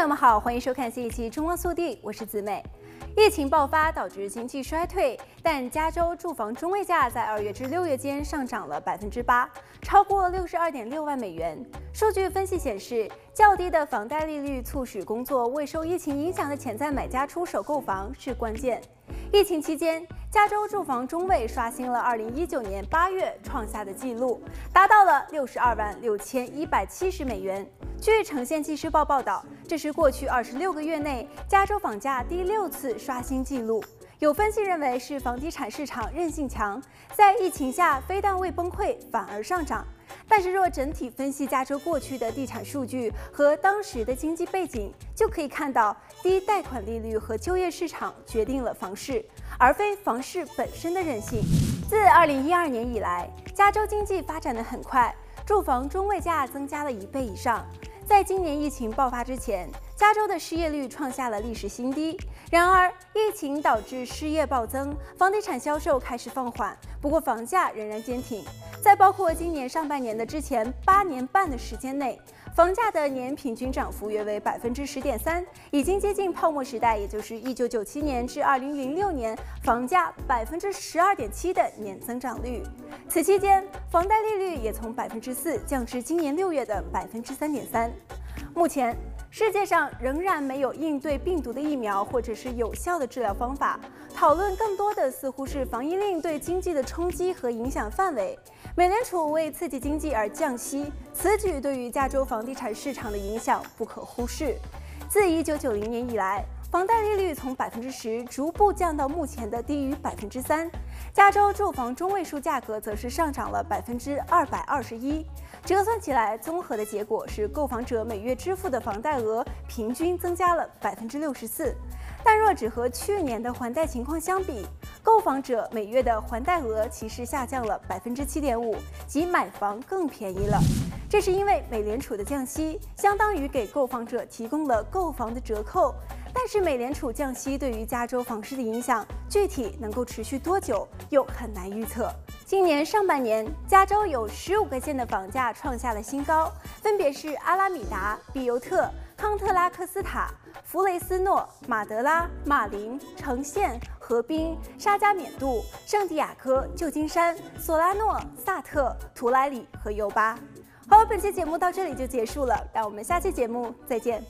朋友们好，欢迎收看新一期《春光速递》，我是子美。疫情爆发导致经济衰退，但加州住房中位价在二月至六月间上涨了百分之八，超过六十二点六万美元。数据分析显示，较低的房贷利率促使工作未受疫情影响的潜在买家出手购房是关键。疫情期间，加州住房中位刷新了二零一九年八月创下的纪录，达到了六十二万六千一百七十美元。据呈现纪实报报道，这是过去二十六个月内加州房价第六次刷新纪录。有分析认为是房地产市场韧性强，在疫情下非但未崩溃，反而上涨。但是若整体分析加州过去的地产数据和当时的经济背景，就可以看到低贷款利率和就业市场决定了房市，而非房市本身的韧性。自二零一二年以来，加州经济发展的很快，住房中位价增加了一倍以上。在今年疫情爆发之前，加州的失业率创下了历史新低。然而，疫情导致失业暴增，房地产销售开始放缓，不过房价仍然坚挺。在包括今年上半年的之前八年半的时间内，房价的年平均涨幅约为百分之十点三，已经接近泡沫时代，也就是一九九七年至二零零六年房价百分之十二点七的年增长率。此期间，房贷利率也从百分之四降至今年六月的百分之三点三。目前，世界上仍然没有应对病毒的疫苗或者是有效的治疗方法，讨论更多的似乎是防疫令对经济的冲击和影响范围。美联储为刺激经济而降息，此举对于加州房地产市场的影响不可忽视。自一九九零年以来，房贷利率从百分之十逐步降到目前的低于百分之三，加州住房中位数价格则是上涨了百分之二百二十一。折算起来，综合的结果是购房者每月支付的房贷额平均增加了百分之六十四。但若只和去年的还贷情况相比，购房者每月的还贷额其实下降了百分之七点五，即买房更便宜了。这是因为美联储的降息相当于给购房者提供了购房的折扣。但是美联储降息对于加州房市的影响，具体能够持续多久，又很难预测。今年上半年，加州有十五个县的房价创下了新高，分别是阿拉米达、比尤特、康特拉科斯塔、弗雷斯诺、马德拉、马林、橙县。河滨、沙加缅度、圣地亚哥、旧金山、索拉诺、萨特、图莱里和尤巴。好了，本期节目到这里就结束了，让我们下期节目再见。